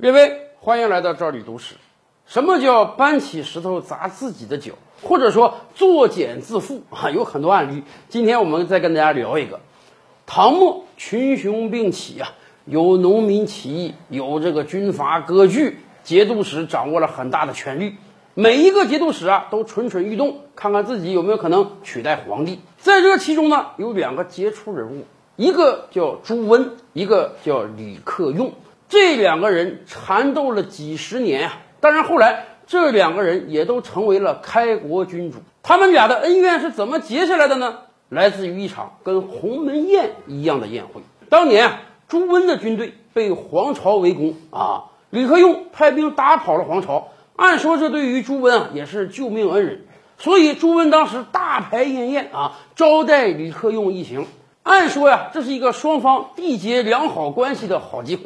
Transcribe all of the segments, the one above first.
列位，欢迎来到这里读史。什么叫搬起石头砸自己的脚，或者说作茧自缚啊？有很多案例。今天我们再跟大家聊一个：唐末群雄并起啊，有农民起义，有这个军阀割据，节度使掌握了很大的权力。每一个节度使啊，都蠢蠢欲动，看看自己有没有可能取代皇帝。在这其中呢，有两个杰出人物，一个叫朱温，一个叫李克用。这两个人缠斗了几十年啊，当然后来这两个人也都成为了开国君主。他们俩的恩怨是怎么结下来的呢？来自于一场跟鸿门宴一样的宴会。当年，朱温的军队被黄巢围攻啊，李克用派兵打跑了黄巢。按说这对于朱温啊也是救命恩人，所以朱温当时大排宴宴啊，招待李克用一行。按说呀，这是一个双方缔结良好关系的好机会。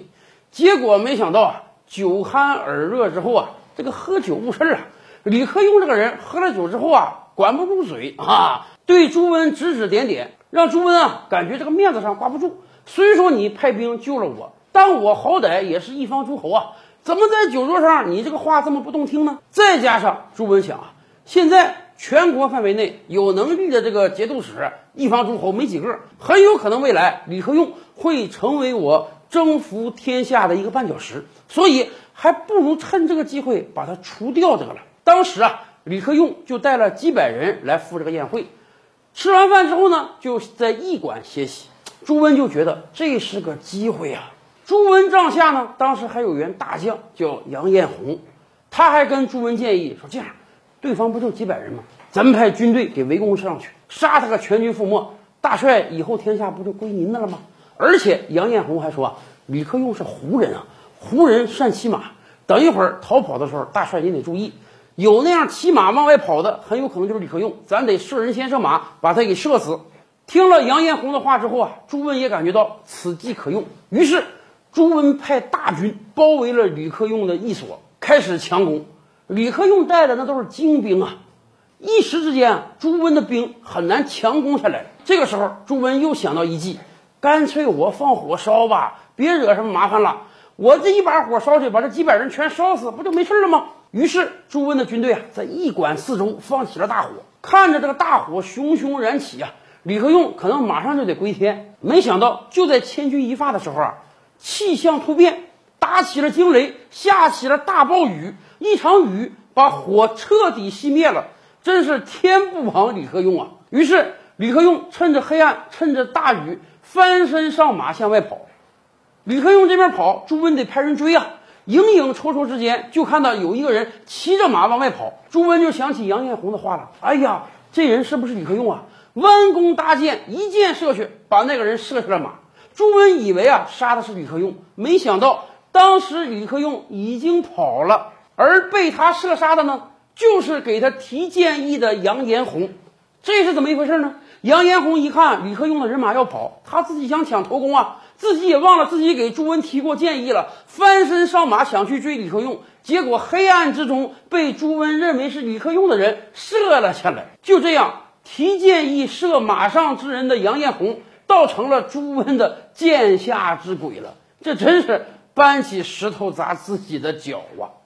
结果没想到啊，酒酣耳热之后啊，这个喝酒误事儿啊。李克用这个人喝了酒之后啊，管不住嘴啊，对朱温指指点点，让朱温啊感觉这个面子上挂不住。虽说你派兵救了我，但我好歹也是一方诸侯啊，怎么在酒桌上你这个话这么不动听呢？再加上朱温想啊，现在全国范围内有能力的这个节度使、一方诸侯没几个，很有可能未来李克用会成为我。征服天下的一个绊脚石，所以还不如趁这个机会把他除掉得了。当时啊，李克用就带了几百人来赴这个宴会，吃完饭之后呢，就在驿馆歇息。朱温就觉得这是个机会啊。朱温帐下呢，当时还有员大将叫杨彦宏，他还跟朱温建议说：“这样，对方不就几百人吗？咱们派军队给围攻上去，杀他个全军覆没，大帅以后天下不就归您的了吗？”而且杨彦宏还说啊，李克用是胡人啊，胡人善骑马，等一会儿逃跑的时候，大帅您得注意，有那样骑马往外跑的，很有可能就是李克用，咱得射人先射马，把他给射死。听了杨彦宏的话之后啊，朱温也感觉到此计可用，于是朱温派大军包围了李克用的驿所，开始强攻。李克用带的那都是精兵啊，一时之间，朱温的兵很难强攻下来。这个时候，朱温又想到一计。干脆我放火烧吧，别惹什么麻烦了。我这一把火烧去，把这几百人全烧死，不就没事了吗？于是朱温的军队啊，在驿馆四周放起了大火。看着这个大火熊熊燃起啊，李克用可能马上就得归天。没想到就在千钧一发的时候啊，气象突变，打起了惊雷，下起了大暴雨，一场雨把火彻底熄灭了。真是天不亡李克用啊！于是李克用趁着黑暗，趁着大雨。翻身上马向外跑，李克用这边跑，朱温得派人追啊！影影绰绰之间，就看到有一个人骑着马往外跑。朱温就想起杨彦宏的话了：“哎呀，这人是不是李克用啊？”弯弓搭箭，一箭射去，把那个人射下了马。朱温以为啊，杀的是李克用，没想到当时李克用已经跑了，而被他射杀的呢，就是给他提建议的杨延宏。这是怎么一回事呢？杨延宏一看李克用的人马要跑，他自己想抢头功啊，自己也忘了自己给朱温提过建议了，翻身上马想去追李克用，结果黑暗之中被朱温认为是李克用的人射了下来。就这样，提建议射马上之人的杨延宏，倒成了朱温的剑下之鬼了。这真是搬起石头砸自己的脚啊！